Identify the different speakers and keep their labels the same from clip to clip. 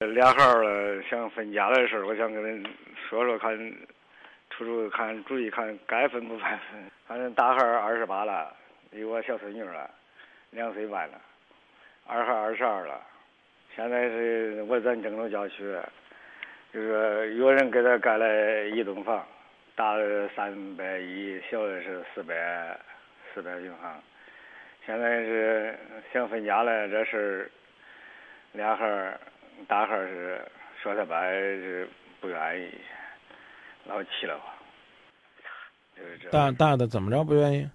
Speaker 1: 俩孩儿，想分家的事儿，我想跟恁说说，看出出看主意，看该分不分。反正大孩儿二十八了，有个小孙女了，两岁半了；二孩二十二了，现在是我在郑州郊区，就是有人给他盖了一栋房，大的三百一，小的是四百四百平方。现在是想分家了，这事儿俩孩儿。大孩是说他爸是不愿意，老气了吧，就是这。
Speaker 2: 大大的怎么着不愿意？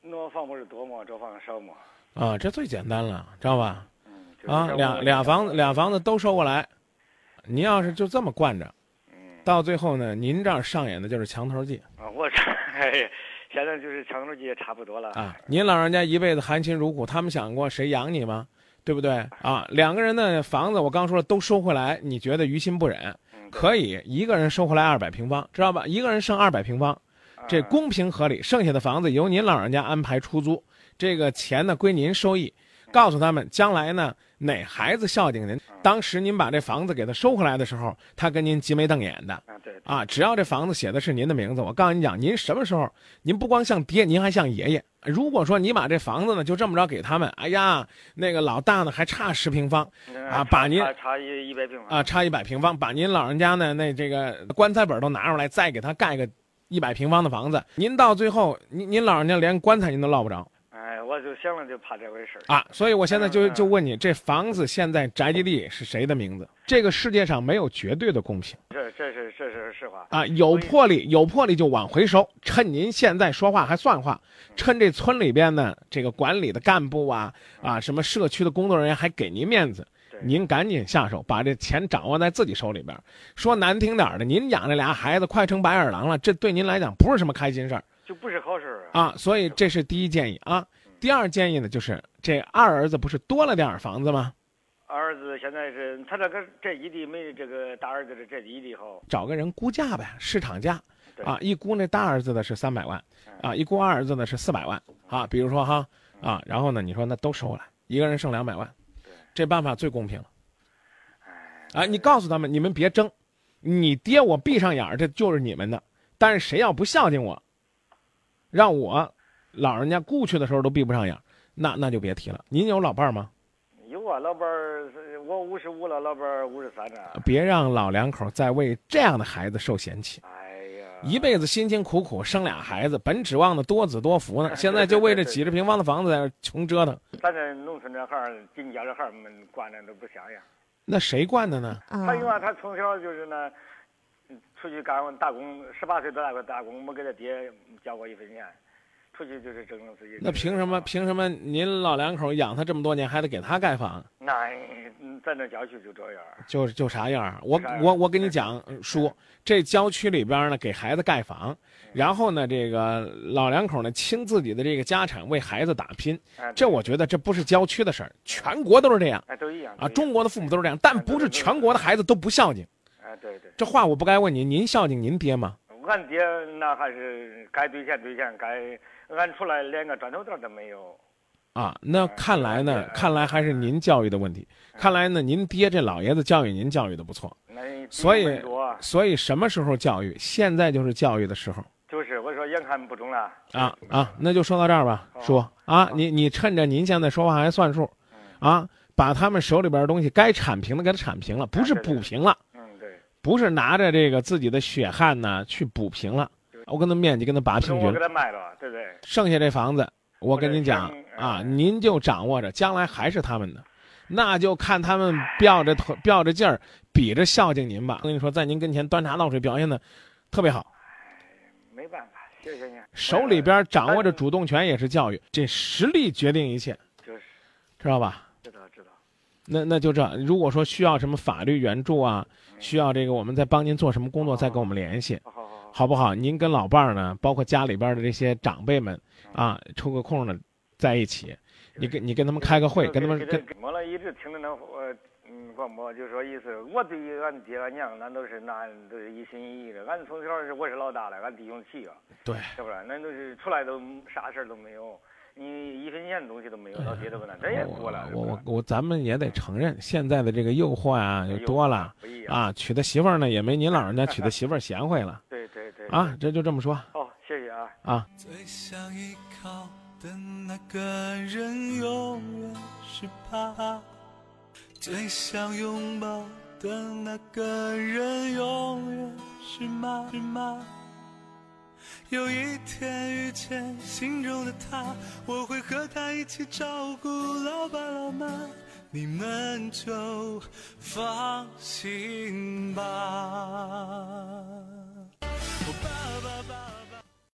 Speaker 1: 那房不是多吗？这房少吗？
Speaker 2: 啊，这最简单了，知道吧？
Speaker 1: 嗯。
Speaker 2: 啊，俩俩房子，俩房子都收过来。您要是就这么惯着，
Speaker 1: 嗯。
Speaker 2: 到最后呢，您这儿上演的就是墙头计。
Speaker 1: 啊，我这现在就是墙头计也差不多了。
Speaker 2: 啊，您老人家一辈子含辛茹苦，他们想过谁养你吗？对不对啊？两个人的房子，我刚说了都收回来，你觉得于心不忍？可以一个人收回来二百平方，知道吧？一个人剩二百平方，这公平合理。剩下的房子由您老人家安排出租，这个钱呢归您收益。告诉他们，将来呢哪孩子孝敬您，当时您把这房子给他收回来的时候，他跟您挤眉瞪眼的。
Speaker 1: 啊，对。
Speaker 2: 啊，只要这房子写的是您的名字，我告诉你讲，您什么时候您不光像爹，您还像爷爷。如果说你把这房子呢就这么着给他们，哎呀，那个老大呢还差十平方，啊，把您
Speaker 1: 差一一百平方
Speaker 2: 啊，差一百平方，把您老人家呢那这个棺材本都拿出来，再给他盖个一百平方的房子，您到最后您您老人家连棺材您都落不着。
Speaker 1: 我就想了，就怕这回事儿
Speaker 2: 啊，所以我现在就就问你，这房子现在宅基地是谁的名字？这个世界上没有绝对的公平，
Speaker 1: 这这是这是实话
Speaker 2: 啊。有魄力有魄力就往回收，趁您现在说话还算话，趁这村里边呢这个管理的干部啊啊什么社区的工作人员还给您面子，您赶紧下手，把这钱掌握在自己手里边。说难听点的，您养这俩孩子快成白眼狼了，这对您来讲不是什么开心事儿，
Speaker 1: 就不是好事
Speaker 2: 儿啊。所以这是第一建议啊。第二建议呢，就是这二儿子不是多了点房子吗？
Speaker 1: 二儿子现在是他这个这一地没这个大儿子的这一地好，
Speaker 2: 找个人估价呗，市场价，啊，一估那大儿子的是三百万，啊，一估二儿子的是四百万，啊，比如说哈，啊，然后呢，你说那都收了，一个人剩两百万，这办法最公平了。啊，你告诉他们，你们别争，你爹我闭上眼儿，这就是你们的，但是谁要不孝敬我，让我。老人家故去的时候都闭不上眼，那那就别提了。您有老伴儿吗？
Speaker 1: 有啊，老伴儿，我五十五了，老伴儿五十三了。
Speaker 2: 别让老两口再为这样的孩子受嫌弃。
Speaker 1: 哎呀，
Speaker 2: 一辈子辛辛苦苦生俩孩子，本指望的多子多福呢，现在就为这几十平方的房子在那穷折腾。
Speaker 1: 咱这农村这孩儿，进家这孩儿们惯的都不像样。
Speaker 2: 那谁惯的呢？
Speaker 1: 他因为他从小就是呢，出去干打工，十八岁都打过打工，没给他爹交过一分钱。出去就是挣自己。
Speaker 2: 那凭什么？凭什么您老两口养他这么多年，还得给他盖房？
Speaker 1: 那咱这郊区就这样。
Speaker 2: 就就啥样？我我我跟你讲，叔，这郊区里边呢，给孩子盖房，然后呢，这个老两口呢，倾自己的这个家产为孩子打拼。这我觉得这不是郊区的事儿，全国都是这样。
Speaker 1: 哎，都一样。
Speaker 2: 啊，中国的父母都是这样，但不是全国的孩子都不孝敬。
Speaker 1: 哎，对对。
Speaker 2: 这话我不该问您，您孝敬您爹吗？
Speaker 1: 俺爹那还是该兑现兑现，该。俺出来连个砖头子都没有，
Speaker 2: 啊，那看来呢，看来还是您教育的问题。看来呢，您爹这老爷子教育您教育的不错，所以所以什么时候教育？现在就是教育的时候。
Speaker 1: 就是我说眼看不中了。
Speaker 2: 啊啊，那就说到这儿吧，叔啊，你你趁着您现在说话还算数，啊，把他们手里边的东西该铲平的给他铲平了，不是补平了，
Speaker 1: 嗯对，
Speaker 2: 不是拿着这个自己的血汗呢去补平了。我跟他面积跟他拔平均，
Speaker 1: 我给他卖了，对不对？
Speaker 2: 剩下这房子，我跟您讲啊，您就掌握着，将来还是他们的，那就看他们吊着头、吊着劲儿，比着孝敬您吧。我跟你说，在您跟前端茶倒水表现的特别好。
Speaker 1: 没办法，谢谢您。
Speaker 2: 手里边掌握着主动权也是教育，这实力决定一切，
Speaker 1: 就是，
Speaker 2: 知道吧？
Speaker 1: 知道知道。
Speaker 2: 那那就这，如果说需要什么法律援助啊，需要这个我们再帮您做什么工作，再跟我们联系。好不好？您跟老伴儿呢，包括家里边的这些长辈们，啊，抽个空呢，在一起，你跟你跟他们开个会，跟他们跟。
Speaker 1: 我了一直听着那呃嗯广播，就说意思，我对于俺爹俺娘，那都是那都是一心一意的。俺从小是我是老大了，俺弟兄七个，
Speaker 2: 对，
Speaker 1: 是不是？那都是出来都啥事儿都没有，你一分钱东西都没有，到街头那这也多了。
Speaker 2: 我我我，咱们也得承认，现在的这个诱惑啊，就多了啊。娶的媳妇儿呢，也没您老人家娶的媳妇儿贤惠了。啊，这就这么说。
Speaker 1: 哦，谢谢啊。
Speaker 2: 啊。
Speaker 3: 最想依靠的那个人永远是他，最想拥抱的那个人永远是妈妈。有一天遇见心中的他，我会和他一起照顾老爸老妈，你们就放心吧。爸爸爸。